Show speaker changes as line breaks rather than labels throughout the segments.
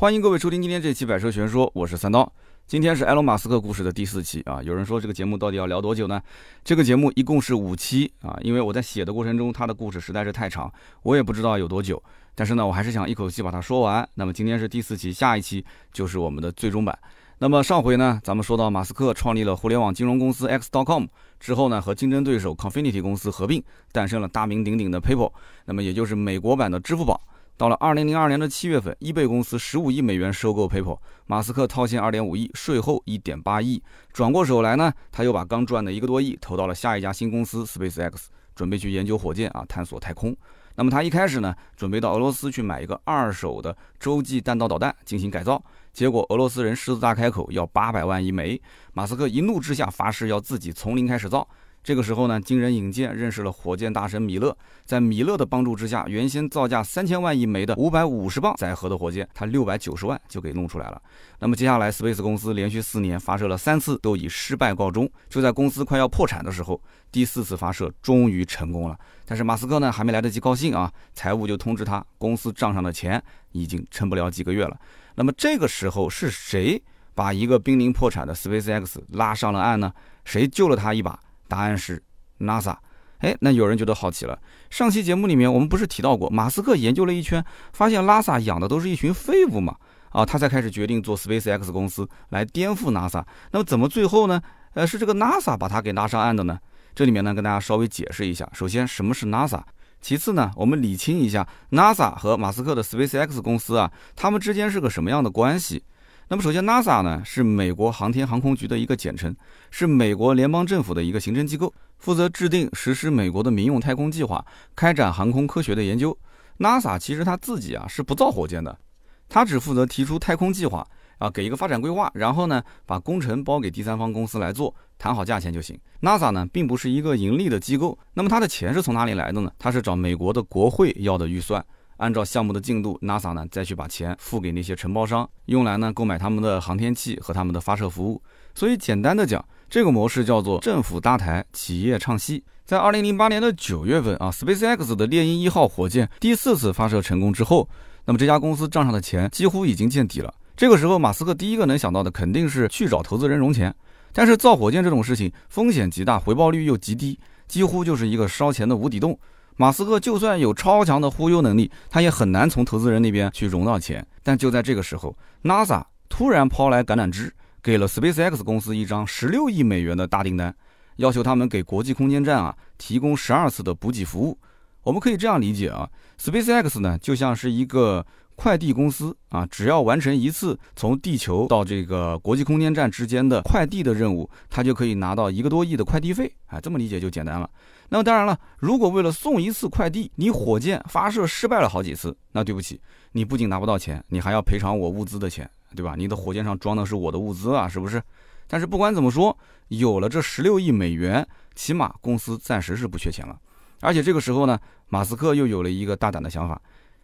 欢迎各位收听今天这期《百车全说》，我是三刀。今天是埃隆·马斯克故事的第四期啊。有人说这个节目到底要聊多久呢？这个节目一共是五期啊，因为我在写的过程中，他的故事实在是太长，我也不知道有多久。但是呢，我还是想一口气把它说完。那么今天是第四期，下一期就是我们的最终版。那么上回呢，咱们说到马斯克创立了互联网金融公司 X.com 之后呢，和竞争对手 Confinity 公司合并，诞生了大名鼎鼎的 PayPal，那么也就是美国版的支付宝。到了二零零二年的七月份，易贝公司十五亿美元收购 PayPal，马斯克套现二点五亿，税后一点八亿。转过手来呢，他又把刚赚的一个多亿投到了下一家新公司 SpaceX，准备去研究火箭啊，探索太空。那么他一开始呢，准备到俄罗斯去买一个二手的洲际弹道导弹进行改造，结果俄罗斯人狮子大开口要八百万一枚，马斯克一怒之下发誓要自己从零开始造。这个时候呢，经人引荐认识了火箭大神米勒，在米勒的帮助之下，原先造价三千万一枚的五百五十磅载荷的火箭，他六百九十万就给弄出来了。那么接下来，Space 公司连续四年发射了三次，都以失败告终。就在公司快要破产的时候，第四次发射终于成功了。但是马斯克呢，还没来得及高兴啊，财务就通知他，公司账上的钱已经撑不了几个月了。那么这个时候是谁把一个濒临破产的 SpaceX 拉上了岸呢？谁救了他一把？答案是 NASA，哎，那有人觉得好奇了。上期节目里面我们不是提到过，马斯克研究了一圈，发现拉萨养的都是一群废物嘛？啊，他才开始决定做 SpaceX 公司来颠覆 NASA。那么怎么最后呢？呃，是这个 NASA 把他给拉上岸的呢？这里面呢，跟大家稍微解释一下。首先，什么是 NASA？其次呢，我们理清一下 NASA 和马斯克的 SpaceX 公司啊，他们之间是个什么样的关系？那么首先，NASA 呢是美国航天航空局的一个简称，是美国联邦政府的一个行政机构，负责制定实施美国的民用太空计划，开展航空科学的研究。NASA 其实他自己啊是不造火箭的，他只负责提出太空计划啊，给一个发展规划，然后呢把工程包给第三方公司来做，谈好价钱就行。NASA 呢并不是一个盈利的机构，那么它的钱是从哪里来的呢？它是找美国的国会要的预算。按照项目的进度，NASA 呢再去把钱付给那些承包商，用来呢购买他们的航天器和他们的发射服务。所以简单的讲，这个模式叫做政府搭台，企业唱戏。在二零零八年的九月份啊，SpaceX 的猎鹰一号火箭第四次发射成功之后，那么这家公司账上的钱几乎已经见底了。这个时候，马斯克第一个能想到的肯定是去找投资人融钱。但是造火箭这种事情风险极大，回报率又极低，几乎就是一个烧钱的无底洞。马斯克就算有超强的忽悠能力，他也很难从投资人那边去融到钱。但就在这个时候，NASA 突然抛来橄榄枝，给了 SpaceX 公司一张十六亿美元的大订单，要求他们给国际空间站啊提供十二次的补给服务。我们可以这样理解啊，SpaceX 呢就像是一个。快递公司啊，只要完成一次从地球到这个国际空间站之间的快递的任务，他就可以拿到一个多亿的快递费。哎，这么理解就简单了。那么当然了，如果为了送一次快递，你火箭发射失败了好几次，那对不起，你不仅拿不到钱，你还要赔偿我物资的钱，对吧？你的火箭上装的是我的物资啊，是不是？但是不管怎么说，有了这十六亿美元，起码公司暂时是不缺钱了。而且这个时候呢，马斯克又有了一个大胆的想法。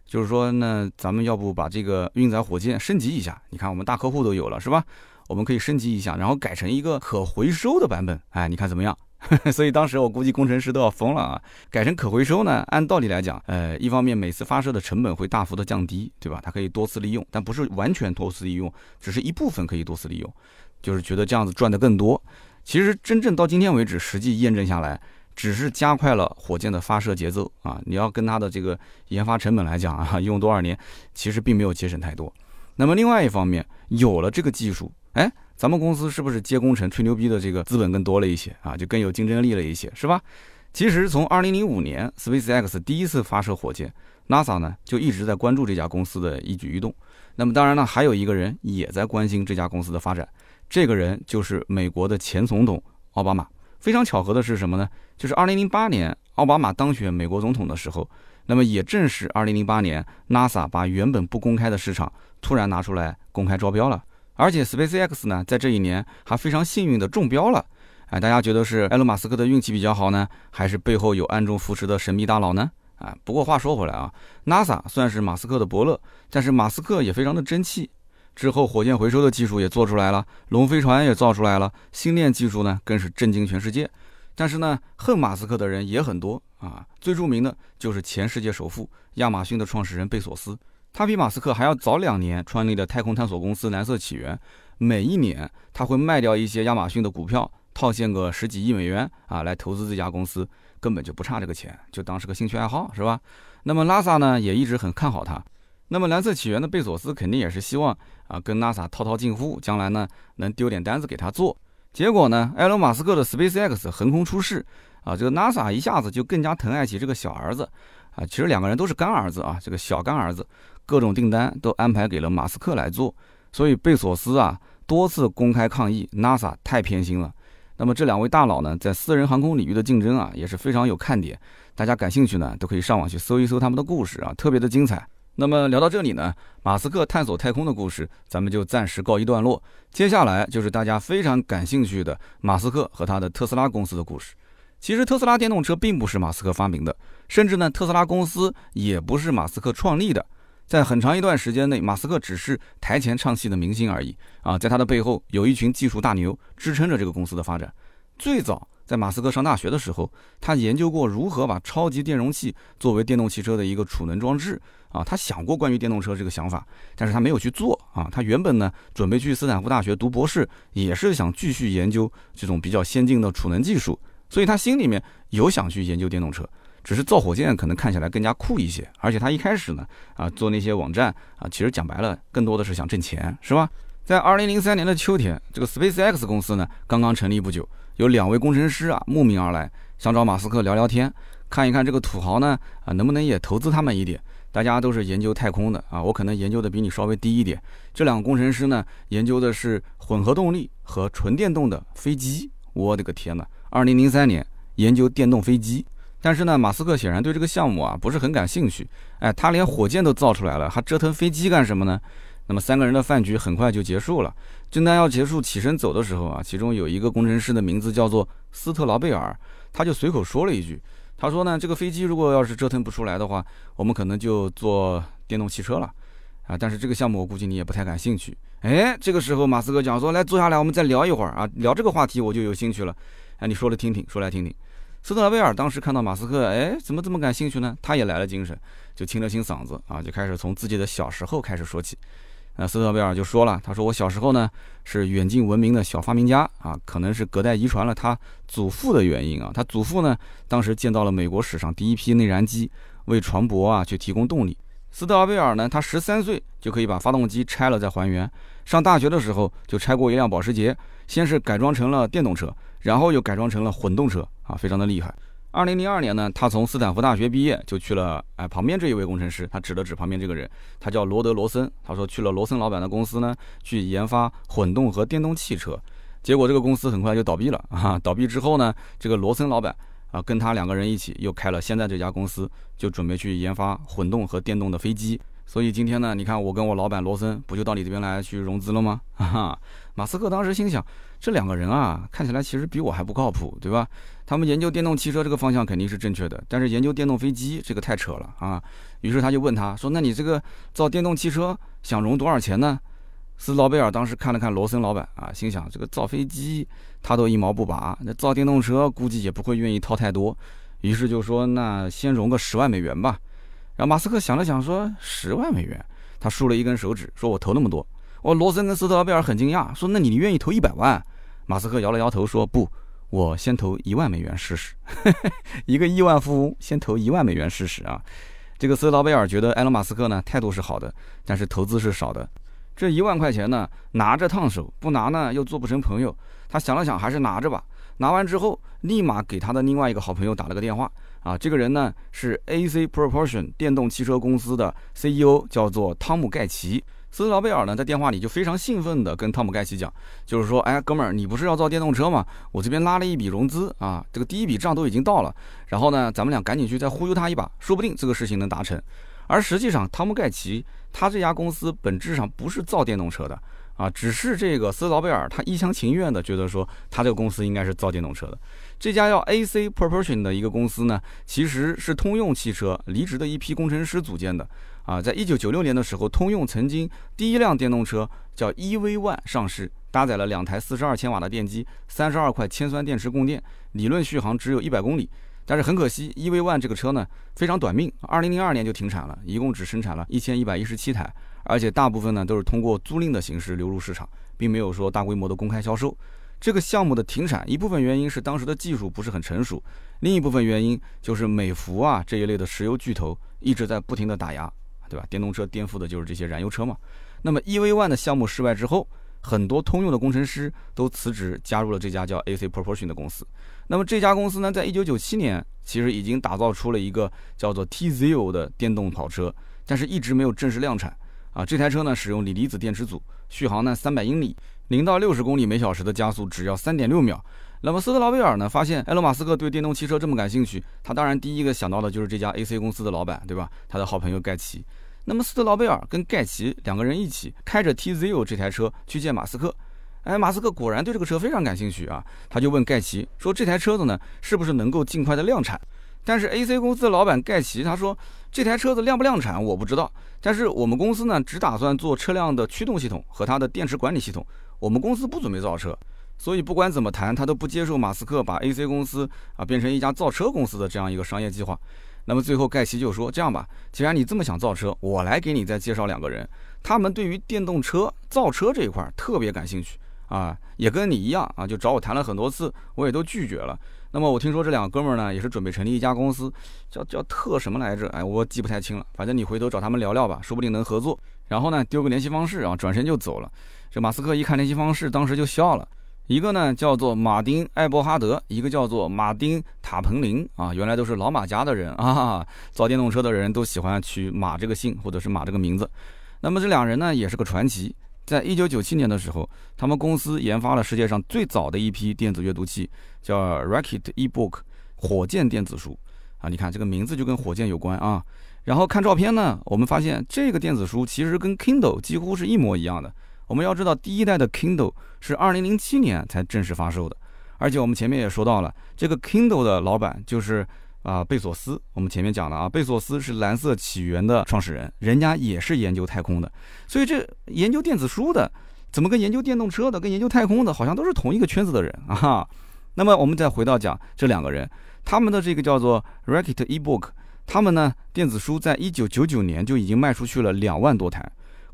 就是说，那咱们要不把这个运载火箭升级一下？你看，我们大客户都有了，是吧？我们可以升级一下，然后改成一个可回收的版本。哎，你看怎么样？所以当时我估计工程师都要疯了啊！改成可回收呢？按道理来讲，呃，一方面每次发射的成本会大幅的降低，对吧？它可以多次利用，但不是完全多次利用，只是一部分可以多次利用，就是觉得这样子赚的更多。其实真正到今天为止，实际验证下来。只是加快了火箭的发射节奏啊！你要跟它的这个研发成本来讲啊，用多少年，其实并没有节省太多。那么另外一方面，有了这个技术，哎，咱们公司是不是接工程吹牛逼的这个资本更多了一些啊？就更有竞争力了一些，是吧？其实从2005年 SpaceX 第一次发射火箭，NASA 呢就一直在关注这家公司的一举一动。那么当然呢，还有一个人也在关心这家公司的发展，这个人就是美国的前总统奥巴马。非常巧合的是什么呢？就是二零零八年奥巴马当选美国总统的时候，那么也正是二零零八年，NASA 把原本不公开的市场突然拿出来公开招标了，而且 SpaceX 呢，在这一年还非常幸运的中标了。哎，大家觉得是埃隆·马斯克的运气比较好呢，还是背后有暗中扶持的神秘大佬呢？啊，不过话说回来啊，NASA 算是马斯克的伯乐，但是马斯克也非常的争气。之后，火箭回收的技术也做出来了，龙飞船也造出来了，星链技术呢更是震惊全世界。但是呢，恨马斯克的人也很多啊。最著名的就是前世界首富亚马逊的创始人贝索斯。他比马斯克还要早两年创立的太空探索公司蓝色起源，每一年他会卖掉一些亚马逊的股票，套现个十几亿美元啊，来投资这家公司，根本就不差这个钱，就当是个兴趣爱好，是吧？那么拉萨呢，也一直很看好他。那么蓝色起源的贝索斯肯定也是希望啊，跟 NASA 套套近乎，将来呢能丢点单子给他做。结果呢，埃隆·马斯克的 SpaceX 横空出世啊，这个 NASA 一下子就更加疼爱起这个小儿子啊。其实两个人都是干儿子啊，这个小干儿子，各种订单都安排给了马斯克来做。所以贝索斯啊多次公开抗议 NASA 太偏心了。那么这两位大佬呢，在私人航空领域的竞争啊也是非常有看点，大家感兴趣呢都可以上网去搜一搜他们的故事啊，特别的精彩。那么聊到这里呢，马斯克探索太空的故事，咱们就暂时告一段落。接下来就是大家非常感兴趣的马斯克和他的特斯拉公司的故事。其实特斯拉电动车并不是马斯克发明的，甚至呢，特斯拉公司也不是马斯克创立的。在很长一段时间内，马斯克只是台前唱戏的明星而已啊，在他的背后有一群技术大牛支撑着这个公司的发展。最早。在马斯克上大学的时候，他研究过如何把超级电容器作为电动汽车的一个储能装置啊。他想过关于电动车这个想法，但是他没有去做啊。他原本呢准备去斯坦福大学读博士，也是想继续研究这种比较先进的储能技术。所以他心里面有想去研究电动车，只是造火箭可能看起来更加酷一些。而且他一开始呢啊做那些网站啊，其实讲白了更多的是想挣钱，是吧？在二零零三年的秋天，这个 SpaceX 公司呢刚刚成立不久。有两位工程师啊慕名而来，想找马斯克聊聊天，看一看这个土豪呢啊能不能也投资他们一点。大家都是研究太空的啊，我可能研究的比你稍微低一点。这两个工程师呢研究的是混合动力和纯电动的飞机。我的个天呐！二零零三年研究电动飞机，但是呢马斯克显然对这个项目啊不是很感兴趣。哎，他连火箭都造出来了，还折腾飞机干什么呢？那么三个人的饭局很快就结束了。正当要结束起身走的时候啊，其中有一个工程师的名字叫做斯特劳贝尔，他就随口说了一句：“他说呢，这个飞机如果要是折腾不出来的话，我们可能就做电动汽车了啊。但是这个项目我估计你也不太感兴趣。”哎，这个时候马斯克讲说：“来坐下来，我们再聊一会儿啊，聊这个话题我就有兴趣了。哎，你说来听听，说来听听。”斯特劳贝尔当时看到马斯克，哎，怎么这么感兴趣呢？他也来了精神，就清了清嗓子啊，就开始从自己的小时候开始说起。那斯特贝尔就说了，他说我小时候呢是远近闻名的小发明家啊，可能是隔代遗传了他祖父的原因啊。他祖父呢当时建造了美国史上第一批内燃机，为船舶啊去提供动力。斯特贝尔呢，他十三岁就可以把发动机拆了再还原。上大学的时候就拆过一辆保时捷，先是改装成了电动车，然后又改装成了混动车啊，非常的厉害。二零零二年呢，他从斯坦福大学毕业，就去了哎旁边这一位工程师，他指了指旁边这个人，他叫罗德罗森。他说去了罗森老板的公司呢，去研发混动和电动汽车。结果这个公司很快就倒闭了啊！倒闭之后呢，这个罗森老板啊，跟他两个人一起又开了现在这家公司，就准备去研发混动和电动的飞机。所以今天呢，你看我跟我老板罗森不就到你这边来去融资了吗？哈哈，马斯克当时心想，这两个人啊，看起来其实比我还不靠谱，对吧？他们研究电动汽车这个方向肯定是正确的，但是研究电动飞机这个太扯了啊！于是他就问他说：“那你这个造电动汽车想融多少钱呢？”斯劳贝尔当时看了看罗森老板啊，心想这个造飞机他都一毛不拔，那造电动车估计也不会愿意掏太多，于是就说：“那先融个十万美元吧。”然后马斯克想了想说：“十万美元？”他竖了一根手指说：“我投那么多。”哦，罗森跟斯特劳贝尔很惊讶，说：“那你愿意投一百万？”马斯克摇了摇头说：“不。”我先投一万美元试试，一个亿万富翁先投一万美元试试啊！这个斯劳贝尔觉得埃隆·马斯克呢态度是好的，但是投资是少的。这一万块钱呢拿着烫手，不拿呢又做不成朋友。他想了想，还是拿着吧。拿完之后，立马给他的另外一个好朋友打了个电话啊。这个人呢是 AC Propulsion 电动汽车公司的 CEO，叫做汤姆·盖奇。斯劳贝尔呢，在电话里就非常兴奋地跟汤姆盖奇讲，就是说，哎，哥们儿，你不是要造电动车吗？我这边拉了一笔融资啊，这个第一笔账都已经到了。然后呢，咱们俩赶紧去再忽悠他一把，说不定这个事情能达成。而实际上，汤姆盖奇他这家公司本质上不是造电动车的啊，只是这个斯劳贝尔他一厢情愿的觉得说，他这个公司应该是造电动车的。这家叫 AC Propulsion 的一个公司呢，其实是通用汽车离职的一批工程师组建的。啊，在一九九六年的时候，通用曾经第一辆电动车叫 EV One 上市，搭载了两台四十二千瓦的电机，三十二块铅酸电池供电，理论续航只有一百公里。但是很可惜，EV One 这个车呢非常短命，二零零二年就停产了，一共只生产了一千一百一十七台，而且大部分呢都是通过租赁的形式流入市场，并没有说大规模的公开销售。这个项目的停产，一部分原因是当时的技术不是很成熟，另一部分原因就是美孚啊这一类的石油巨头一直在不停的打压，对吧？电动车颠覆的就是这些燃油车嘛。那么 EV One 的项目失败之后，很多通用的工程师都辞职，加入了这家叫 AC Propulsion 的公司。那么这家公司呢，在一九九七年其实已经打造出了一个叫做 T-Zero 的电动跑车，但是一直没有正式量产。啊，这台车呢使用锂离子电池组，续航呢三百英里，零到六十公里每小时的加速只要三点六秒。那么斯特劳威尔呢发现埃隆·马斯克对电动汽车这么感兴趣，他当然第一个想到的就是这家 AC 公司的老板，对吧？他的好朋友盖奇。那么斯特劳贝尔跟盖奇两个人一起开着 T-Zero 这台车去见马斯克。哎，马斯克果然对这个车非常感兴趣啊，他就问盖奇说：“这台车子呢，是不是能够尽快的量产？”但是 A C 公司的老板盖奇他说：“这台车子量不量产我不知道，但是我们公司呢，只打算做车辆的驱动系统和它的电池管理系统，我们公司不准备造车。所以不管怎么谈，他都不接受马斯克把 A C 公司啊变成一家造车公司的这样一个商业计划。那么最后盖奇就说：这样吧，既然你这么想造车，我来给你再介绍两个人，他们对于电动车造车这一块特别感兴趣。”啊，也跟你一样啊，就找我谈了很多次，我也都拒绝了。那么我听说这两个哥们呢，也是准备成立一家公司，叫叫特什么来着？哎，我记不太清了。反正你回头找他们聊聊吧，说不定能合作。然后呢，丢个联系方式，然后转身就走了。这马斯克一看联系方式，当时就笑了。一个呢叫做马丁·艾伯哈德，一个叫做马丁·塔彭林啊，原来都是老马家的人啊。造电动车的人都喜欢取马这个姓或者是马这个名字。那么这两人呢，也是个传奇。在一九九七年的时候，他们公司研发了世界上最早的一批电子阅读器，叫 Rocket eBook，火箭电子书啊。你看这个名字就跟火箭有关啊。然后看照片呢，我们发现这个电子书其实跟 Kindle 几乎是一模一样的。我们要知道，第一代的 Kindle 是二零零七年才正式发售的，而且我们前面也说到了，这个 Kindle 的老板就是。啊，贝索斯，我们前面讲了啊，贝索斯是蓝色起源的创始人，人家也是研究太空的，所以这研究电子书的，怎么跟研究电动车的、跟研究太空的，好像都是同一个圈子的人啊。那么我们再回到讲这两个人，他们的这个叫做 Rocket eBook，他们呢电子书在一九九九年就已经卖出去了两万多台，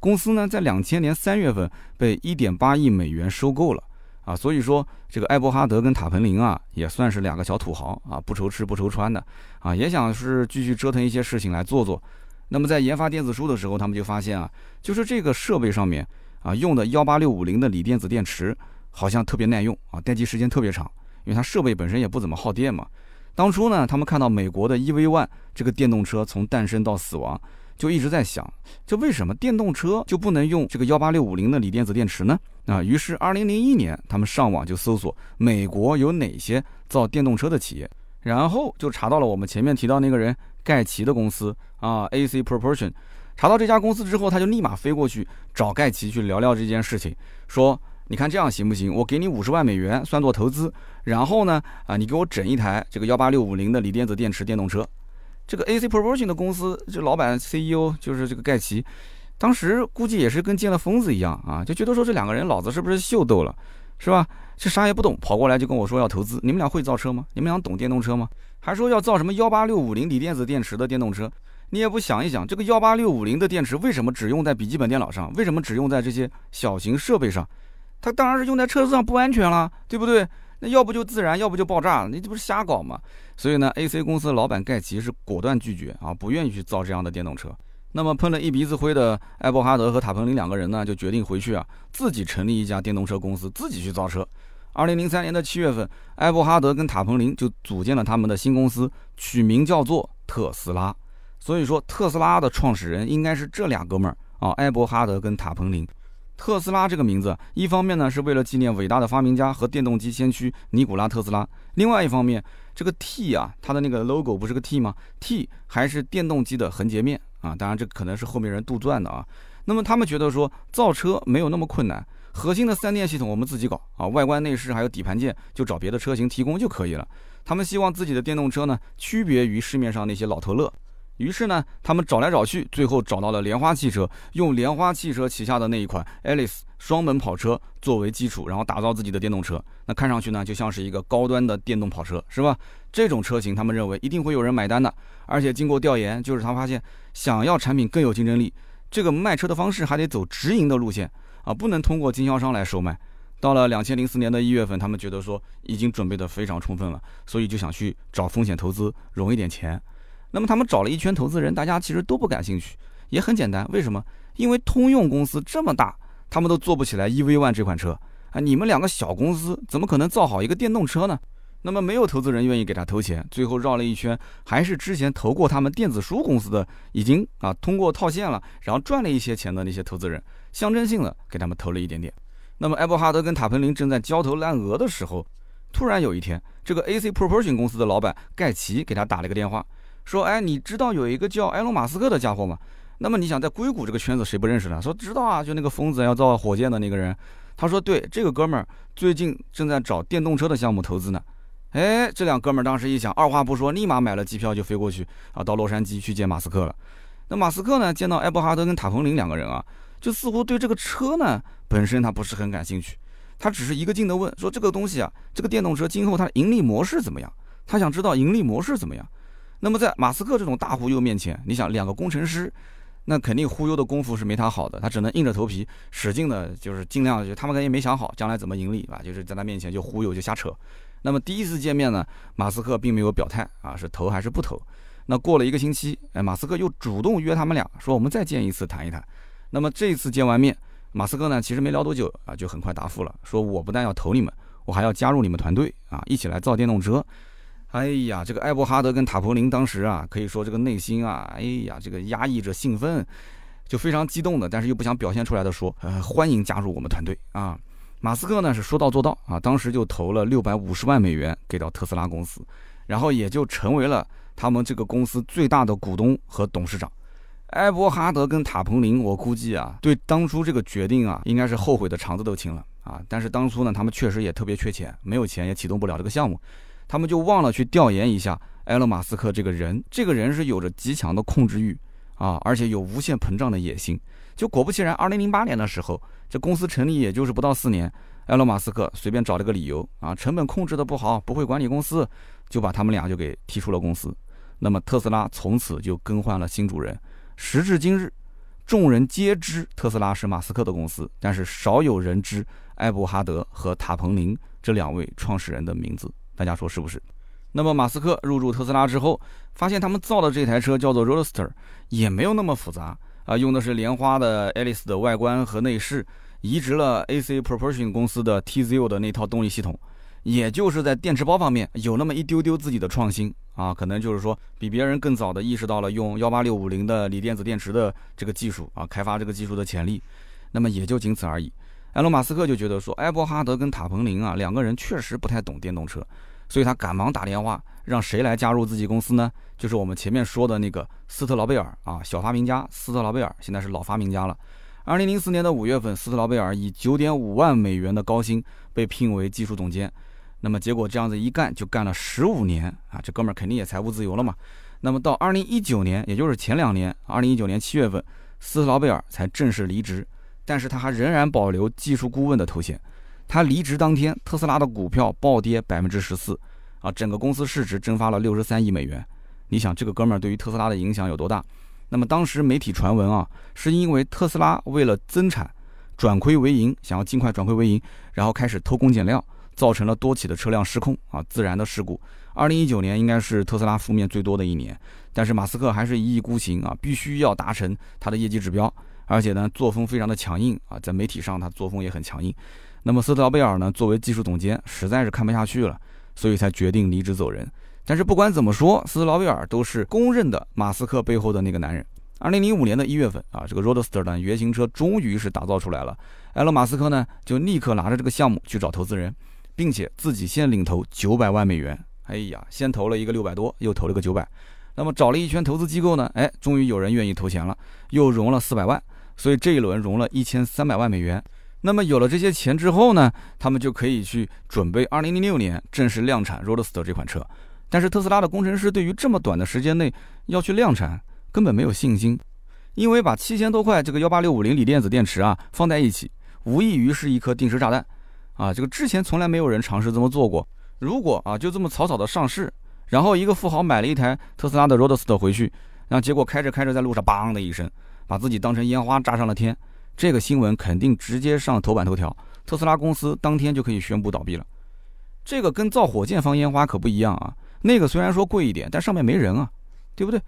公司呢在两千年三月份被一点八亿美元收购了。啊，所以说这个艾伯哈德跟塔彭林啊，也算是两个小土豪啊，不愁吃不愁穿的啊，也想是继续折腾一些事情来做做。那么在研发电子书的时候，他们就发现啊，就是这个设备上面啊用的幺八六五零的锂电子电池，好像特别耐用啊，待机时间特别长，因为它设备本身也不怎么耗电嘛。当初呢，他们看到美国的 EV One 这个电动车从诞生到死亡。就一直在想，这为什么电动车就不能用这个幺八六五零的锂电子电池呢？啊，于是二零零一年，他们上网就搜索美国有哪些造电动车的企业，然后就查到了我们前面提到那个人盖奇的公司啊，AC Propulsion。查到这家公司之后，他就立马飞过去找盖奇去聊聊这件事情，说你看这样行不行？我给你五十万美元算作投资，然后呢，啊，你给我整一台这个幺八六五零的锂电子电池电动车。这个 AC Propulsion 的公司，这老板 CEO 就是这个盖奇，当时估计也是跟见了疯子一样啊，就觉得说这两个人脑子是不是秀逗了，是吧？这啥也不懂，跑过来就跟我说要投资。你们俩会造车吗？你们俩懂电动车吗？还说要造什么幺八六五零锂电子电池的电动车？你也不想一想，这个幺八六五零的电池为什么只用在笔记本电脑上？为什么只用在这些小型设备上？它当然是用在车子上不安全了，对不对？那要不就自燃，要不就爆炸，你这不是瞎搞吗？所以呢，AC 公司老板盖奇是果断拒绝啊，不愿意去造这样的电动车。那么喷了一鼻子灰的艾伯哈德和塔彭林两个人呢，就决定回去啊，自己成立一家电动车公司，自己去造车。二零零三年的七月份，艾伯哈德跟塔彭林就组建了他们的新公司，取名叫做特斯拉。所以说，特斯拉的创始人应该是这俩哥们儿啊，艾伯哈德跟塔彭林。特斯拉这个名字，一方面呢是为了纪念伟大的发明家和电动机先驱尼古拉特斯拉，另外一方面，这个 T 啊，它的那个 logo 不是个 T 吗？T 还是电动机的横截面啊，当然这可能是后面人杜撰的啊。那么他们觉得说造车没有那么困难，核心的三电系统我们自己搞啊，外观内饰还有底盘件就找别的车型提供就可以了。他们希望自己的电动车呢区别于市面上那些老头乐。于是呢，他们找来找去，最后找到了莲花汽车，用莲花汽车旗下的那一款 Alice 双门跑车作为基础，然后打造自己的电动车。那看上去呢，就像是一个高端的电动跑车，是吧？这种车型，他们认为一定会有人买单的。而且经过调研，就是他发现，想要产品更有竞争力，这个卖车的方式还得走直营的路线啊，不能通过经销商来售卖。到了两千零四年的一月份，他们觉得说已经准备的非常充分了，所以就想去找风险投资，融一点钱。那么他们找了一圈投资人，大家其实都不感兴趣，也很简单，为什么？因为通用公司这么大，他们都做不起来 EV One 这款车啊！你们两个小公司怎么可能造好一个电动车呢？那么没有投资人愿意给他投钱，最后绕了一圈，还是之前投过他们电子书公司的，已经啊通过套现了，然后赚了一些钱的那些投资人，象征性的给他们投了一点点。那么艾伯哈德跟塔彭林正在焦头烂额的时候，突然有一天，这个 AC Propulsion 公司的老板盖奇给他打了个电话。说，哎，你知道有一个叫埃隆·马斯克的家伙吗？那么你想在硅谷这个圈子谁不认识呢？说知道啊，就那个疯子要造火箭的那个人。他说，对，这个哥们儿最近正在找电动车的项目投资呢。哎，这两哥们儿当时一想，二话不说，立马买了机票就飞过去啊，到洛杉矶去见马斯克了。那马斯克呢，见到艾伯哈德跟塔彭林两个人啊，就似乎对这个车呢本身他不是很感兴趣，他只是一个劲的问说，这个东西啊，这个电动车今后它的盈利模式怎么样？他想知道盈利模式怎么样。那么在马斯克这种大忽悠面前，你想两个工程师，那肯定忽悠的功夫是没他好的，他只能硬着头皮使劲的，就是尽量就他们肯定没想好将来怎么盈利啊，就是在他面前就忽悠就瞎扯。那么第一次见面呢，马斯克并没有表态啊，是投还是不投？那过了一个星期，哎，马斯克又主动约他们俩说我们再见一次谈一谈。那么这一次见完面，马斯克呢其实没聊多久啊，就很快答复了，说我不但要投你们，我还要加入你们团队啊，一起来造电动车。哎呀，这个艾伯哈德跟塔柏林当时啊，可以说这个内心啊，哎呀，这个压抑着兴奋，就非常激动的，但是又不想表现出来的说，呃，欢迎加入我们团队啊。马斯克呢是说到做到啊，当时就投了六百五十万美元给到特斯拉公司，然后也就成为了他们这个公司最大的股东和董事长。艾伯哈德跟塔彭林，我估计啊，对当初这个决定啊，应该是后悔的肠子都青了啊。但是当初呢，他们确实也特别缺钱，没有钱也启动不了这个项目。他们就忘了去调研一下埃隆·马斯克这个人，这个人是有着极强的控制欲啊，而且有无限膨胀的野心。就果不其然，二零零八年的时候，这公司成立也就是不到四年，埃隆·马斯克随便找了个理由啊，成本控制的不好，不会管理公司，就把他们俩就给踢出了公司。那么特斯拉从此就更换了新主人。时至今日，众人皆知特斯拉是马斯克的公司，但是少有人知埃伯哈德和塔彭林这两位创始人的名字。大家说是不是？那么马斯克入驻特斯拉之后，发现他们造的这台车叫做 Roadster，也没有那么复杂啊，用的是莲花的 Alice 的外观和内饰，移植了 AC Propulsion 公司的 TZU 的那套动力系统，也就是在电池包方面有那么一丢丢自己的创新啊，可能就是说比别人更早的意识到了用幺八六五零的锂电子电池的这个技术啊，开发这个技术的潜力，那么也就仅此而已。埃隆·马斯克就觉得说，埃伯哈德跟塔彭林啊两个人确实不太懂电动车。所以他赶忙打电话，让谁来加入自己公司呢？就是我们前面说的那个斯特劳贝尔啊，小发明家斯特劳贝尔，现在是老发明家了。二零零四年的五月份，斯特劳贝尔以九点五万美元的高薪被聘为技术总监。那么结果这样子一干就干了十五年啊，这哥们儿肯定也财务自由了嘛。那么到二零一九年，也就是前两年，二零一九年七月份，斯特劳贝尔才正式离职，但是他还仍然保留技术顾问的头衔。他离职当天，特斯拉的股票暴跌百分之十四，啊，整个公司市值蒸发了六十三亿美元。你想，这个哥们儿对于特斯拉的影响有多大？那么当时媒体传闻啊，是因为特斯拉为了增产，转亏为盈，想要尽快转亏为盈，然后开始偷工减料，造成了多起的车辆失控啊，自燃的事故。二零一九年应该是特斯拉负面最多的一年，但是马斯克还是一意孤行啊，必须要达成他的业绩指标，而且呢，作风非常的强硬啊，在媒体上他作风也很强硬。那么斯特劳贝尔呢？作为技术总监，实在是看不下去了，所以才决定离职走人。但是不管怎么说，斯特劳贝尔都是公认的马斯克背后的那个男人。二零零五年的一月份啊，这个 Roadster 的原型车终于是打造出来了。埃隆·马斯克呢，就立刻拿着这个项目去找投资人，并且自己先领投九百万美元。哎呀，先投了一个六百多，又投了个九百。那么找了一圈投资机构呢，哎，终于有人愿意投钱了，又融了四百万。所以这一轮融了一千三百万美元。那么有了这些钱之后呢，他们就可以去准备2006年正式量产 Roadster 这款车。但是特斯拉的工程师对于这么短的时间内要去量产，根本没有信心，因为把七千多块这个幺八六五零锂电子电池啊放在一起，无异于是一颗定时炸弹啊！这个之前从来没有人尝试这么做过。如果啊就这么草草的上市，然后一个富豪买了一台特斯拉的 Roadster 回去，然后结果开着开着在路上梆的一声，把自己当成烟花炸上了天，这个新闻肯定直接上头版头条，特斯拉公司当天就可以宣布倒闭了。这个跟造火箭放烟花可不一样啊！那个虽然说贵一点，但上面没人啊，对不对？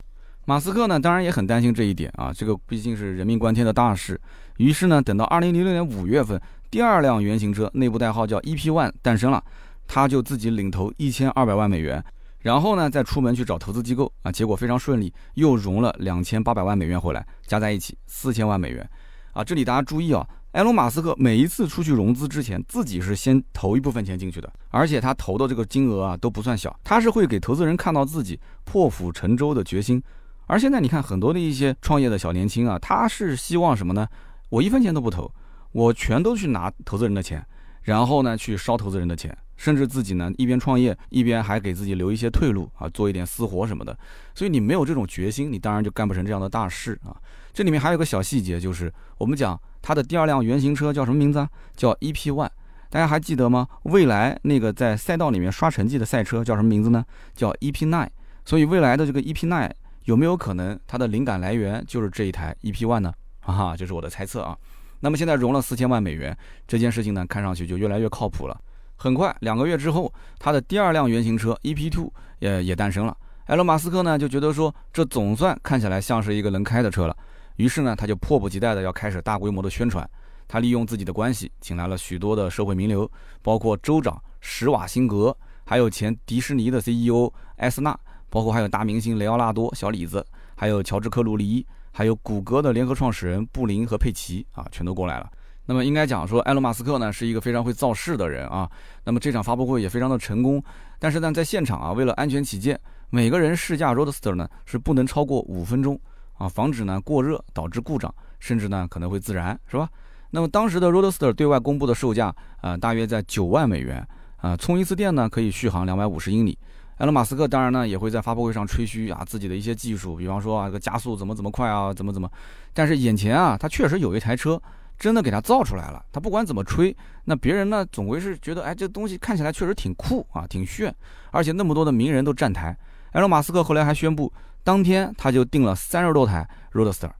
马斯克呢，当然也很担心这一点啊，这个毕竟是人命关天的大事。于是呢，等到二零零六年五月份，第二辆原型车内部代号叫 EP One 诞生了，他就自己领投一千二百万美元，然后呢再出门去找投资机构啊，结果非常顺利，又融了两千八百万美元回来，加在一起四千万美元。啊，这里大家注意啊。埃隆·马斯克每一次出去融资之前，自己是先投一部分钱进去的，而且他投的这个金额啊都不算小，他是会给投资人看到自己破釜沉舟的决心。而现在你看很多的一些创业的小年轻啊，他是希望什么呢？我一分钱都不投，我全都去拿投资人的钱，然后呢去烧投资人的钱，甚至自己呢一边创业一边还给自己留一些退路啊，做一点私活什么的。所以你没有这种决心，你当然就干不成这样的大事啊。这里面还有个小细节，就是我们讲。它的第二辆原型车叫什么名字啊？叫 EP One，大家还记得吗？未来那个在赛道里面刷成绩的赛车叫什么名字呢？叫 EP Nine。所以未来的这个 EP Nine 有没有可能它的灵感来源就是这一台 EP One 呢？哈哈，这是我的猜测啊。那么现在融了四千万美元，这件事情呢看上去就越来越靠谱了。很快两个月之后，它的第二辆原型车 EP Two 也也诞生了。埃隆·马斯克呢就觉得说，这总算看起来像是一个能开的车了。于是呢，他就迫不及待的要开始大规模的宣传。他利用自己的关系，请来了许多的社会名流，包括州长史瓦辛格，还有前迪士尼的 CEO 艾斯纳，包括还有大明星雷奥纳多、小李子，还有乔治克鲁尼，还有谷歌的联合创始人布林和佩奇啊，全都过来了。那么应该讲说，埃隆·马斯克呢是一个非常会造势的人啊。那么这场发布会也非常的成功。但是呢，在现场啊，为了安全起见，每个人试驾 Roadster 呢是不能超过五分钟。啊，防止呢过热导致故障，甚至呢可能会自燃，是吧？那么当时的 Roadster 对外公布的售价啊，大约在九万美元啊，充一次电呢可以续航两百五十英里。埃隆·马斯克当然呢也会在发布会上吹嘘啊自己的一些技术，比方说啊这个加速怎么怎么快啊，怎么怎么。但是眼前啊，他确实有一台车真的给他造出来了。他不管怎么吹，那别人呢总归是觉得哎这东西看起来确实挺酷啊，挺炫，而且那么多的名人都站台。埃隆·马斯克后来还宣布。当天他就订了三十多台 Roadster，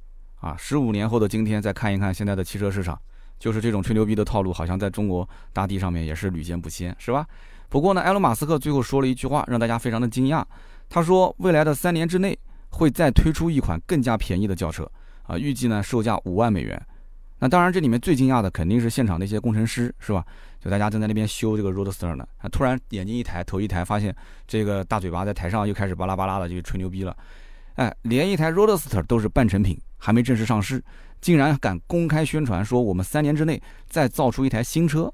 啊，十五年后的今天再看一看现在的汽车市场，就是这种吹牛逼的套路，好像在中国大地上面也是屡见不鲜，是吧？不过呢，埃隆·马斯克最后说了一句话，让大家非常的惊讶。他说，未来的三年之内会再推出一款更加便宜的轿车，啊，预计呢售价五万美元。那当然，这里面最惊讶的肯定是现场那些工程师，是吧？就大家正在那边修这个 Roadster 呢，啊，突然眼睛一抬，头一抬，发现这个大嘴巴在台上又开始巴拉巴拉的就吹牛逼了。哎，连一台 Roadster 都是半成品，还没正式上市，竟然敢公开宣传说我们三年之内再造出一台新车，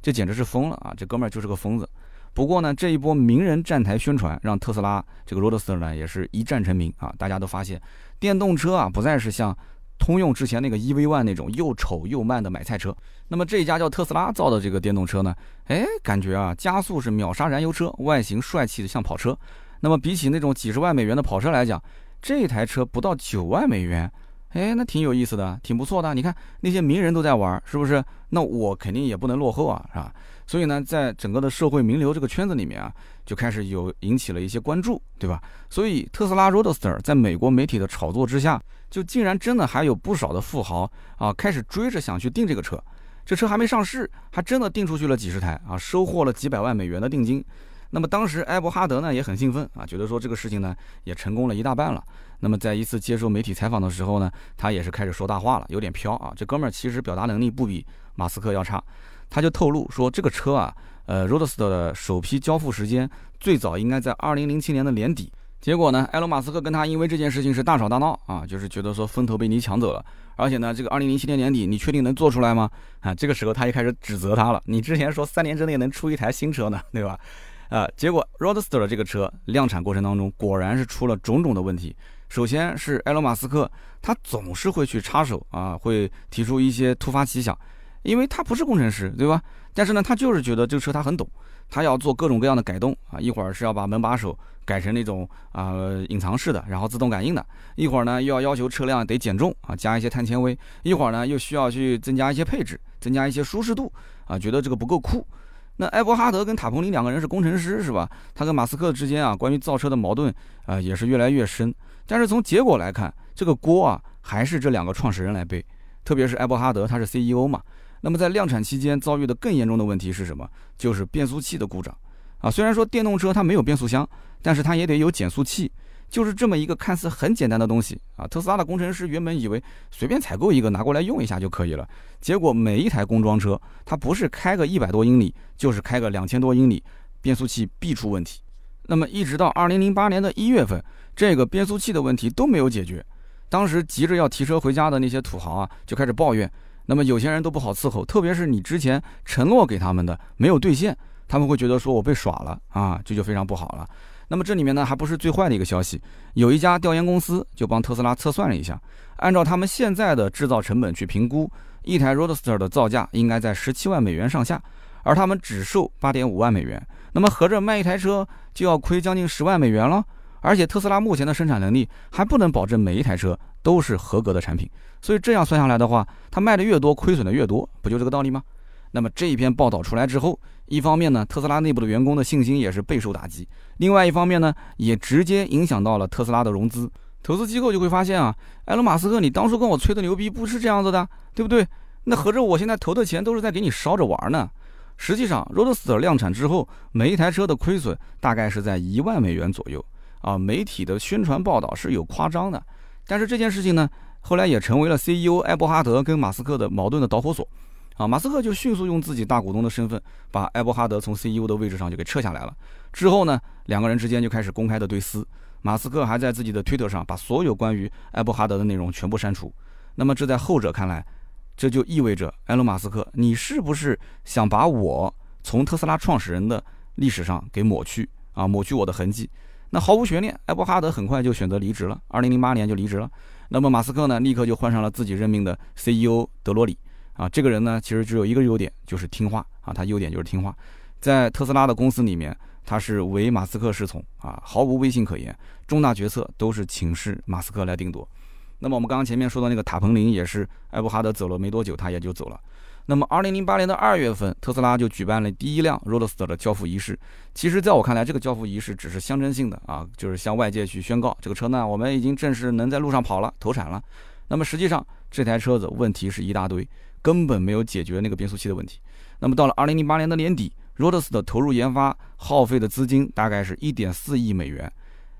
这简直是疯了啊！这哥们儿就是个疯子。不过呢，这一波名人站台宣传，让特斯拉这个 Roadster 呢也是一战成名啊！大家都发现，电动车啊不再是像。通用之前那个 EV One 那种又丑又慢的买菜车，那么这家叫特斯拉造的这个电动车呢，哎，感觉啊加速是秒杀燃油车，外形帅气的像跑车。那么比起那种几十万美元的跑车来讲，这台车不到九万美元，哎，那挺有意思的，挺不错的。你看那些名人都在玩，是不是？那我肯定也不能落后啊，是吧？所以呢，在整个的社会名流这个圈子里面啊，就开始有引起了一些关注，对吧？所以特斯拉 Roadster 在美国媒体的炒作之下。就竟然真的还有不少的富豪啊，开始追着想去订这个车，这车还没上市，还真的订出去了几十台啊，收获了几百万美元的定金。那么当时埃伯哈德呢也很兴奋啊，觉得说这个事情呢也成功了一大半了。那么在一次接受媒体采访的时候呢，他也是开始说大话了，有点飘啊。这哥们儿其实表达能力不比马斯克要差，他就透露说这个车啊，呃，Roadster 的首批交付时间最早应该在二零零七年的年底。结果呢，埃隆·马斯克跟他因为这件事情是大吵大闹啊，就是觉得说风头被你抢走了，而且呢，这个二零零七年年底你确定能做出来吗？啊，这个时候他就开始指责他了，你之前说三年之内能出一台新车呢，对吧？啊，结果 Roadster 的这个车量产过程当中果然是出了种种的问题。首先是埃隆·马斯克他总是会去插手啊，会提出一些突发奇想。因为他不是工程师，对吧？但是呢，他就是觉得这个车他很懂，他要做各种各样的改动啊，一会儿是要把门把手改成那种啊隐藏式的，然后自动感应的；一会儿呢又要要求车辆得减重啊，加一些碳纤维；一会儿呢又需要去增加一些配置，增加一些舒适度啊，觉得这个不够酷。那埃伯哈德跟塔彭林两个人是工程师，是吧？他跟马斯克之间啊，关于造车的矛盾啊也是越来越深。但是从结果来看，这个锅啊还是这两个创始人来背，特别是埃伯哈德，他是 CEO 嘛。那么在量产期间遭遇的更严重的问题是什么？就是变速器的故障啊！虽然说电动车它没有变速箱，但是它也得有减速器，就是这么一个看似很简单的东西啊！特斯拉的工程师原本以为随便采购一个拿过来用一下就可以了，结果每一台工装车它不是开个一百多英里，就是开个两千多英里，变速器必出问题。那么一直到二零零八年的一月份，这个变速器的问题都没有解决，当时急着要提车回家的那些土豪啊，就开始抱怨。那么有钱人都不好伺候，特别是你之前承诺给他们的没有兑现，他们会觉得说我被耍了啊，这就非常不好了。那么这里面呢还不是最坏的一个消息，有一家调研公司就帮特斯拉测算了一下，按照他们现在的制造成本去评估，一台 Roadster 的造价应该在十七万美元上下，而他们只售八点五万美元，那么合着卖一台车就要亏将近十万美元了。而且特斯拉目前的生产能力还不能保证每一台车都是合格的产品，所以这样算下来的话，它卖的越多，亏损的越多，不就这个道理吗？那么这一篇报道出来之后，一方面呢，特斯拉内部的员工的信心也是备受打击；另外一方面呢，也直接影响到了特斯拉的融资。投资机构就会发现啊，埃隆·马斯克，你当初跟我吹的牛逼不是这样子的，对不对？那合着我现在投的钱都是在给你烧着玩呢。实际上，Roadster 量产之后，每一台车的亏损大概是在一万美元左右。啊，媒体的宣传报道是有夸张的，但是这件事情呢，后来也成为了 CEO 埃伯哈德跟马斯克的矛盾的导火索。啊，马斯克就迅速用自己大股东的身份，把埃伯哈德从 CEO 的位置上就给撤下来了。之后呢，两个人之间就开始公开的对撕。马斯克还在自己的推特上把所有关于埃伯哈德的内容全部删除。那么这在后者看来，这就意味着埃隆·马斯克，你是不是想把我从特斯拉创始人的历史上给抹去啊，抹去我的痕迹？那毫无悬念，埃伯哈德很快就选择离职了。二零零八年就离职了。那么马斯克呢，立刻就换上了自己任命的 CEO 德罗里。啊，这个人呢，其实只有一个优点，就是听话啊。他优点就是听话，在特斯拉的公司里面，他是唯马斯克是从啊，毫无威信可言，重大决策都是请示马斯克来定夺。那么我们刚刚前面说的那个塔彭林也是，埃布哈德走了没多久，他也就走了。那么，二零零八年的二月份，特斯拉就举办了第一辆 Roadster 的交付仪式。其实，在我看来，这个交付仪式只是象征性的啊，就是向外界去宣告这个车呢，我们已经正式能在路上跑了，投产了。那么，实际上这台车子问题是一大堆，根本没有解决那个变速器的问题。那么，到了二零零八年的年底，Roadster 投入研发耗费的资金大概是一点四亿美元，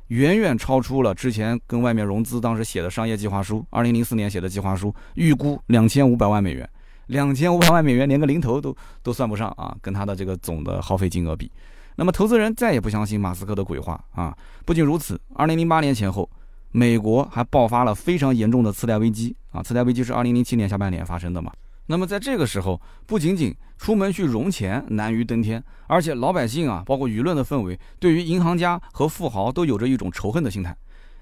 远远超出了之前跟外面融资当时写的商业计划书，二零零四年写的计划书预估两千五百万美元。两千五百万美元连个零头都都算不上啊，跟他的这个总的耗费金额比，那么投资人再也不相信马斯克的鬼话啊！不仅如此，二零零八年前后，美国还爆发了非常严重的次贷危机啊！次贷危机是二零零七年下半年发生的嘛？那么在这个时候，不仅仅出门去融钱难于登天，而且老百姓啊，包括舆论的氛围，对于银行家和富豪都有着一种仇恨的心态。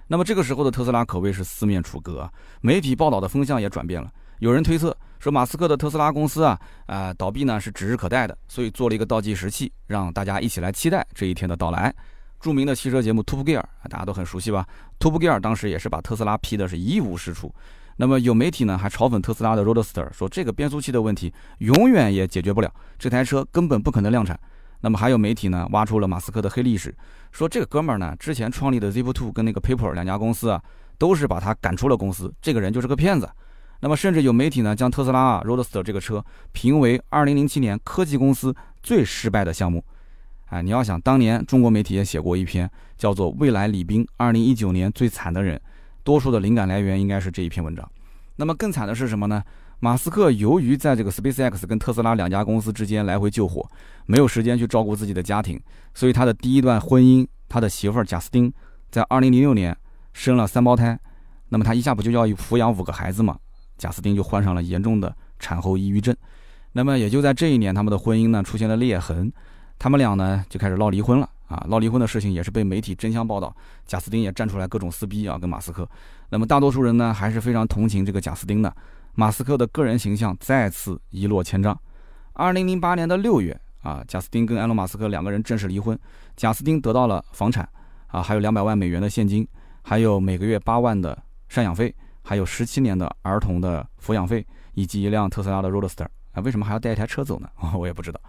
那么这个时候的特斯拉可谓是四面楚歌啊，媒体报道的风向也转变了。有人推测说，马斯克的特斯拉公司啊，啊倒闭呢是指日可待的，所以做了一个倒计时器，让大家一起来期待这一天的到来。著名的汽车节目《Top Gear》大家都很熟悉吧，《Top Gear》当时也是把特斯拉批的是一无是处。那么有媒体呢还嘲讽特斯拉的 Roadster，说这个变速器的问题永远也解决不了，这台车根本不可能量产。那么还有媒体呢挖出了马斯克的黑历史，说这个哥们儿呢之前创立的 Zip2 跟那个 Paper 两家公司啊，都是把他赶出了公司，这个人就是个骗子。那么，甚至有媒体呢，将特斯拉啊 Roadster 这个车评为2007年科技公司最失败的项目。哎，你要想，当年中国媒体也写过一篇叫做《未来李斌2019年最惨的人》，多数的灵感来源应该是这一篇文章。那么更惨的是什么呢？马斯克由于在这个 SpaceX 跟特斯拉两家公司之间来回救火，没有时间去照顾自己的家庭，所以他的第一段婚姻，他的媳妇儿贾斯汀，在2006年生了三胞胎。那么他一下不就要抚养五个孩子吗？贾斯汀就患上了严重的产后抑郁症，那么也就在这一年，他们的婚姻呢出现了裂痕，他们俩呢就开始闹离婚了啊！闹离婚的事情也是被媒体争相报道，贾斯汀也站出来各种撕逼啊，跟马斯克。那么大多数人呢还是非常同情这个贾斯汀的马斯克的个人形象再次一落千丈。二零零八年的六月啊，贾斯汀跟埃隆·马斯克两个人正式离婚。贾斯汀得到了房产啊，还有两百万美元的现金，还有每个月八万的赡养费，还有十七年的儿童的抚养费，以及一辆特斯拉的 Roadster 啊。为什么还要带一台车走呢？我也不知道。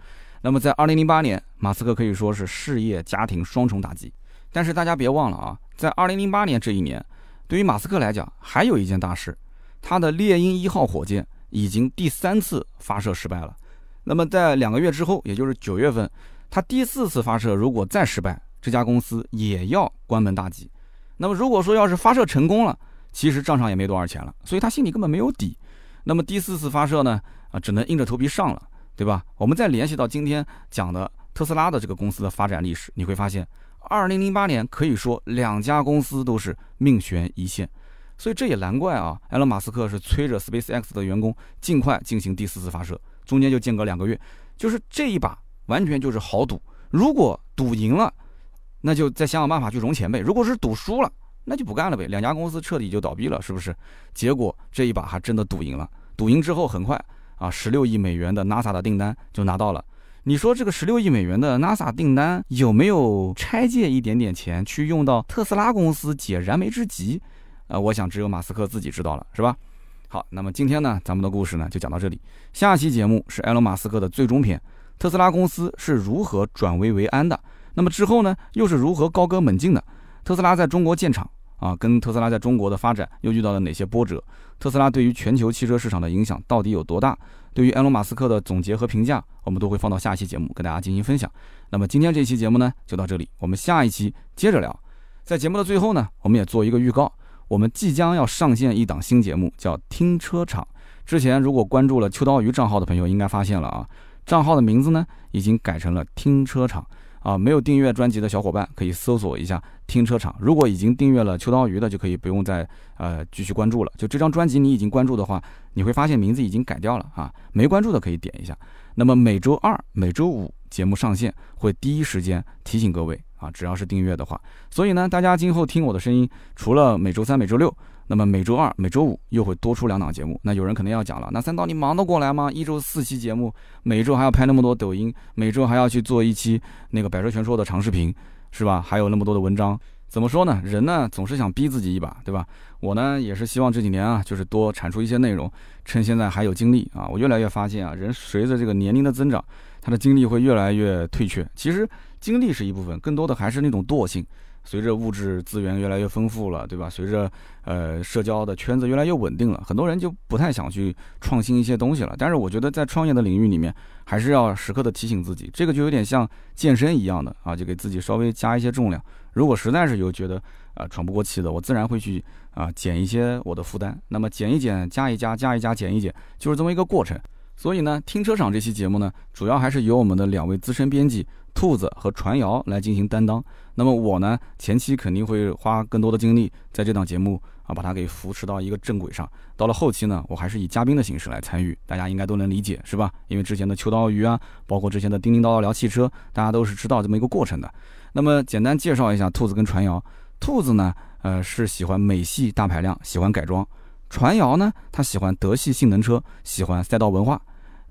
那么在二零零八年，马斯克可以说是事业家庭双重打击。但是大家别忘了啊，在二零零八年这一年，对于马斯克来讲，还有一件大事，他的猎鹰一号火箭已经第三次发射失败了。那么在两个月之后，也就是九月份，他第四次发射如果再失败，这家公司也要关门大吉。那么如果说要是发射成功了，其实账上也没多少钱了，所以他心里根本没有底。那么第四次发射呢，啊，只能硬着头皮上了，对吧？我们再联系到今天讲的特斯拉的这个公司的发展历史，你会发现，二零零八年可以说两家公司都是命悬一线，所以这也难怪啊，埃隆·马斯克是催着 SpaceX 的员工尽快进行第四次发射。中间就间隔两个月，就是这一把完全就是豪赌。如果赌赢了，那就再想想办法去融钱呗；如果是赌输了，那就不干了呗。两家公司彻底就倒闭了，是不是？结果这一把还真的赌赢了。赌赢之后，很快啊，十六亿美元的 NASA 的订单就拿到了。你说这个十六亿美元的 NASA 订单有没有拆借一点点钱去用到特斯拉公司解燃眉之急？啊，我想只有马斯克自己知道了，是吧？好，那么今天呢，咱们的故事呢就讲到这里。下期节目是埃隆·马斯克的最终篇，特斯拉公司是如何转危为安的？那么之后呢，又是如何高歌猛进的？特斯拉在中国建厂啊，跟特斯拉在中国的发展又遇到了哪些波折？特斯拉对于全球汽车市场的影响到底有多大？对于埃隆·马斯克的总结和评价，我们都会放到下期节目跟大家进行分享。那么今天这期节目呢就到这里，我们下一期接着聊。在节目的最后呢，我们也做一个预告。我们即将要上线一档新节目，叫《听车场》。之前如果关注了秋刀鱼账号的朋友，应该发现了啊，账号的名字呢已经改成了《听车场》啊。没有订阅专辑的小伙伴可以搜索一下《停车场》。如果已经订阅了秋刀鱼的，就可以不用再呃继续关注了。就这张专辑你已经关注的话，你会发现名字已经改掉了啊。没关注的可以点一下。那么每周二、每周五节目上线，会第一时间提醒各位。啊，只要是订阅的话，所以呢，大家今后听我的声音，除了每周三、每周六，那么每周二、每周五又会多出两档节目。那有人可能要讲了，那三刀你忙得过来吗？一周四期节目，每周还要拍那么多抖音，每周还要去做一期那个百车全说的长视频，是吧？还有那么多的文章，怎么说呢？人呢总是想逼自己一把，对吧？我呢也是希望这几年啊，就是多产出一些内容，趁现在还有精力啊。我越来越发现啊，人随着这个年龄的增长，他的精力会越来越退却。其实。精力是一部分，更多的还是那种惰性。随着物质资源越来越丰富了，对吧？随着呃社交的圈子越来越稳定了，很多人就不太想去创新一些东西了。但是我觉得在创业的领域里面，还是要时刻的提醒自己，这个就有点像健身一样的啊，就给自己稍微加一些重量。如果实在是有觉得啊喘不过气的，我自然会去啊减一些我的负担。那么减一减，加一加，加一加，减一减，就是这么一个过程。所以呢，听车场这期节目呢，主要还是由我们的两位资深编辑。兔子和传谣来进行担当，那么我呢，前期肯定会花更多的精力在这档节目啊，把它给扶持到一个正轨上。到了后期呢，我还是以嘉宾的形式来参与，大家应该都能理解，是吧？因为之前的秋刀鱼啊，包括之前的叮叮叨叨聊汽车，大家都是知道这么一个过程的。那么简单介绍一下兔子跟传谣。兔子呢，呃，是喜欢美系大排量，喜欢改装；传谣呢，他喜欢德系性能车，喜欢赛道文化。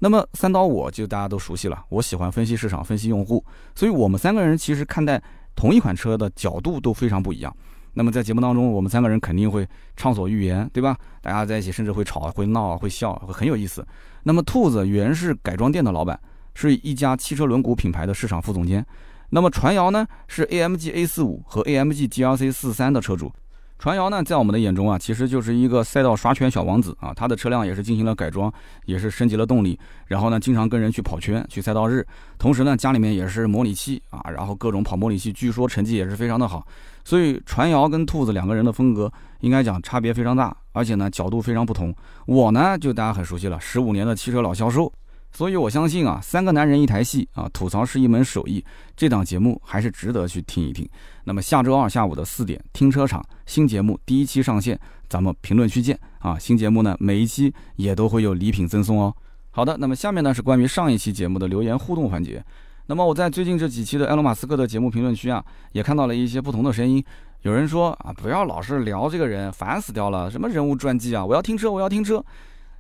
那么三刀我就大家都熟悉了，我喜欢分析市场、分析用户，所以我们三个人其实看待同一款车的角度都非常不一样。那么在节目当中，我们三个人肯定会畅所欲言，对吧？大家在一起甚至会吵、会闹、会笑，会很有意思。那么兔子原是改装店的老板，是一家汽车轮毂品牌的市场副总监。那么传谣呢，是 AMG A 四五和 AMG GLC 四三的车主。传谣呢，在我们的眼中啊，其实就是一个赛道刷圈小王子啊。他的车辆也是进行了改装，也是升级了动力，然后呢，经常跟人去跑圈、去赛道日。同时呢，家里面也是模拟器啊，然后各种跑模拟器，据说成绩也是非常的好。所以传谣跟兔子两个人的风格，应该讲差别非常大，而且呢，角度非常不同。我呢，就大家很熟悉了，十五年的汽车老销售。所以，我相信啊，三个男人一台戏啊，吐槽是一门手艺。这档节目还是值得去听一听。那么下周二下午的四点，停车场新节目第一期上线，咱们评论区见啊！新节目呢，每一期也都会有礼品赠送哦。好的，那么下面呢是关于上一期节目的留言互动环节。那么我在最近这几期的埃隆马斯克的节目评论区啊，也看到了一些不同的声音。有人说啊，不要老是聊这个人，烦死掉了，什么人物传记啊，我要听车，我要听车。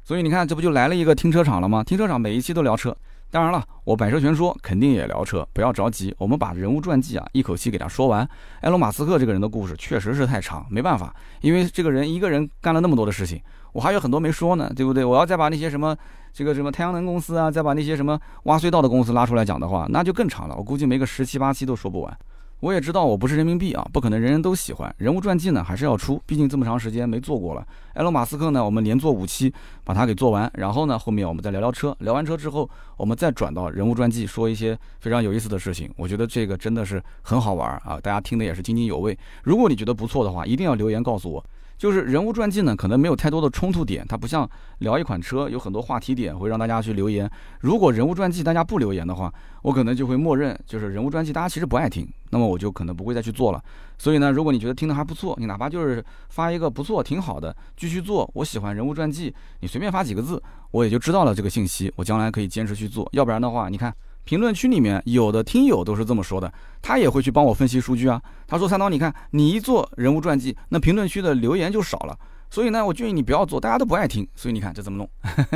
所以你看，这不就来了一个停车场了吗？停车场每一期都聊车。当然了，我百车全说肯定也聊车，不要着急，我们把人物传记啊一口气给他说完。埃隆·马斯克这个人的故事确实是太长，没办法，因为这个人一个人干了那么多的事情，我还有很多没说呢，对不对？我要再把那些什么这个什么太阳能公司啊，再把那些什么挖隧道的公司拉出来讲的话，那就更长了，我估计没个十七八期都说不完。我也知道我不是人民币啊，不可能人人都喜欢。人物传记呢还是要出，毕竟这么长时间没做过了。埃隆·马斯克呢，我们连做五期，把它给做完。然后呢，后面我们再聊聊车，聊完车之后，我们再转到人物传记，说一些非常有意思的事情。我觉得这个真的是很好玩啊，大家听的也是津津有味。如果你觉得不错的话，一定要留言告诉我。就是人物传记呢，可能没有太多的冲突点，它不像聊一款车有很多话题点会让大家去留言。如果人物传记大家不留言的话，我可能就会默认就是人物传记大家其实不爱听，那么我就可能不会再去做了。所以呢，如果你觉得听的还不错，你哪怕就是发一个不错挺好的，继续做，我喜欢人物传记，你随便发几个字，我也就知道了这个信息，我将来可以坚持去做。要不然的话，你看。评论区里面有的听友都是这么说的，他也会去帮我分析数据啊。他说：“三刀，你看你一做人物传记，那评论区的留言就少了。所以呢，我建议你不要做，大家都不爱听。所以你看这怎么弄？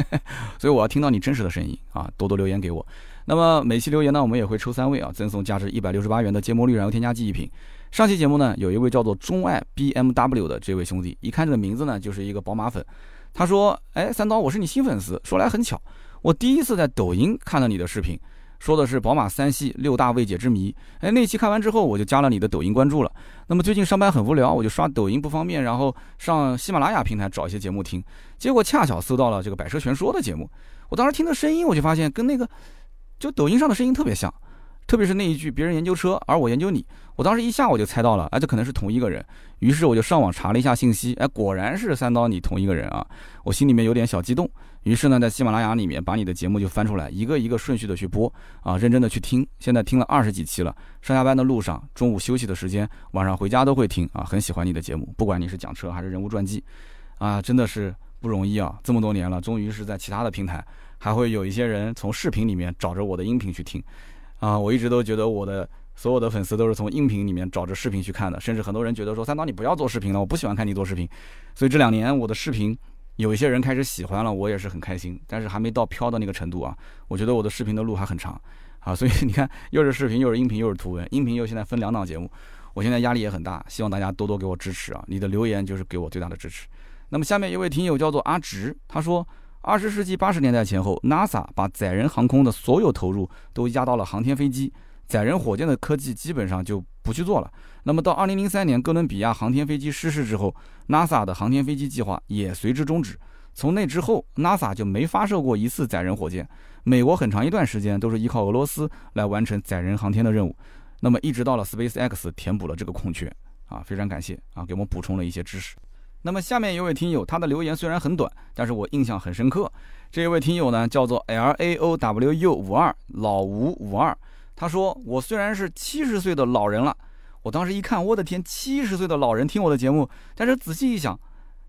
所以我要听到你真实的声音啊，多多留言给我。那么每期留言呢，我们也会抽三位啊，赠送价值一百六十八元的芥末绿燃油添加剂一瓶。上期节目呢，有一位叫做钟爱 BMW 的这位兄弟，一看这个名字呢，就是一个宝马粉。他说：哎，三刀，我是你新粉丝。说来很巧，我第一次在抖音看到你的视频。”说的是宝马三系六大未解之谜。哎，那期看完之后，我就加了你的抖音关注了。那么最近上班很无聊，我就刷抖音不方便，然后上喜马拉雅平台找一些节目听。结果恰巧搜到了这个《百车全说》的节目。我当时听的声音，我就发现跟那个就抖音上的声音特别像，特别是那一句“别人研究车，而我研究你”。我当时一下我就猜到了，哎，这可能是同一个人。于是我就上网查了一下信息，哎，果然是三刀你同一个人啊！我心里面有点小激动。于是呢，在喜马拉雅里面把你的节目就翻出来，一个一个顺序的去播啊，认真的去听。现在听了二十几期了，上下班的路上、中午休息的时间、晚上回家都会听啊，很喜欢你的节目。不管你是讲车还是人物传记，啊，真的是不容易啊！这么多年了，终于是在其他的平台还会有一些人从视频里面找着我的音频去听啊。我一直都觉得我的。所有的粉丝都是从音频里面找着视频去看的，甚至很多人觉得说三刀你不要做视频了，我不喜欢看你做视频。所以这两年我的视频有一些人开始喜欢了，我也是很开心，但是还没到飘的那个程度啊。我觉得我的视频的路还很长啊，所以你看又是视频又是音频又是图文，音频又现在分两档节目，我现在压力也很大，希望大家多多给我支持啊！你的留言就是给我最大的支持。那么下面一位听友叫做阿直，他说二十世纪八十年代前后，NASA 把载人航空的所有投入都压到了航天飞机。载人火箭的科技基本上就不去做了。那么到二零零三年哥伦比亚航天飞机失事之后，NASA 的航天飞机计划也随之终止。从那之后，NASA 就没发射过一次载人火箭。美国很长一段时间都是依靠俄罗斯来完成载人航天的任务。那么一直到了 SpaceX 填补了这个空缺啊，非常感谢啊，给我们补充了一些知识。那么下面一位听友，他的留言虽然很短，但是我印象很深刻。这一位听友呢叫做 L A O W U 五二老吴五二。他说：“我虽然是七十岁的老人了，我当时一看，我的天，七十岁的老人听我的节目。但是仔细一想，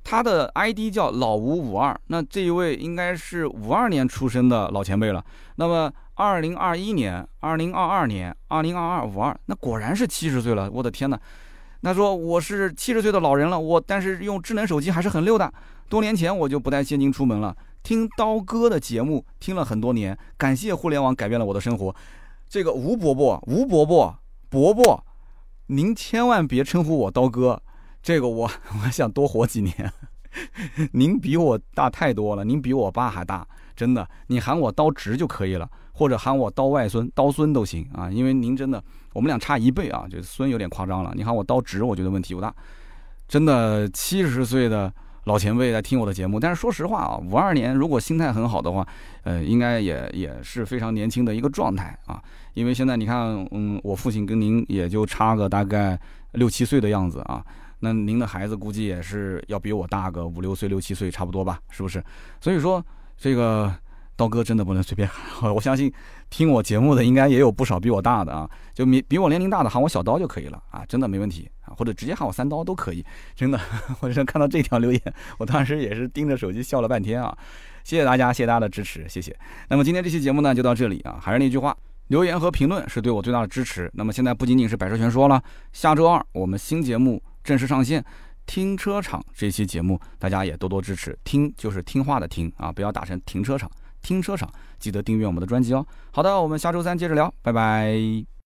他的 ID 叫老吴五二，那这一位应该是五二年出生的老前辈了。那么二零二一年、二零二二年、二零二二五二，那果然是七十岁了。我的天哪！他说我是七十岁的老人了，我但是用智能手机还是很溜的。多年前我就不带现金出门了，听刀哥的节目听了很多年，感谢互联网改变了我的生活。”这个吴伯伯，吴伯伯，伯伯，您千万别称呼我刀哥，这个我 我想多活几年。您比我大太多了，您比我爸还大，真的，你喊我刀直就可以了，或者喊我刀外孙、刀孙都行啊，因为您真的，我们俩差一倍啊，就孙有点夸张了，你喊我刀直，我觉得问题不大。真的，七十岁的。老前辈在听我的节目，但是说实话啊，五二年如果心态很好的话，呃，应该也也是非常年轻的一个状态啊。因为现在你看，嗯，我父亲跟您也就差个大概六七岁的样子啊，那您的孩子估计也是要比我大个五六岁、六七岁差不多吧，是不是？所以说这个。刀哥真的不能随便喊，我相信听我节目的应该也有不少比我大的啊，就比比我年龄大的喊我小刀就可以了啊，真的没问题啊，或者直接喊我三刀都可以，真的。我是看到这条留言，我当时也是盯着手机笑了半天啊，谢谢大家，谢谢大家的支持，谢谢。那么今天这期节目呢就到这里啊，还是那句话，留言和评论是对我最大的支持。那么现在不仅仅是百车全说了，下周二我们新节目正式上线。听车场这期节目，大家也多多支持。听就是听话的听啊，不要打成停车场。听车场，记得订阅我们的专辑哦。好的，我们下周三接着聊，拜拜。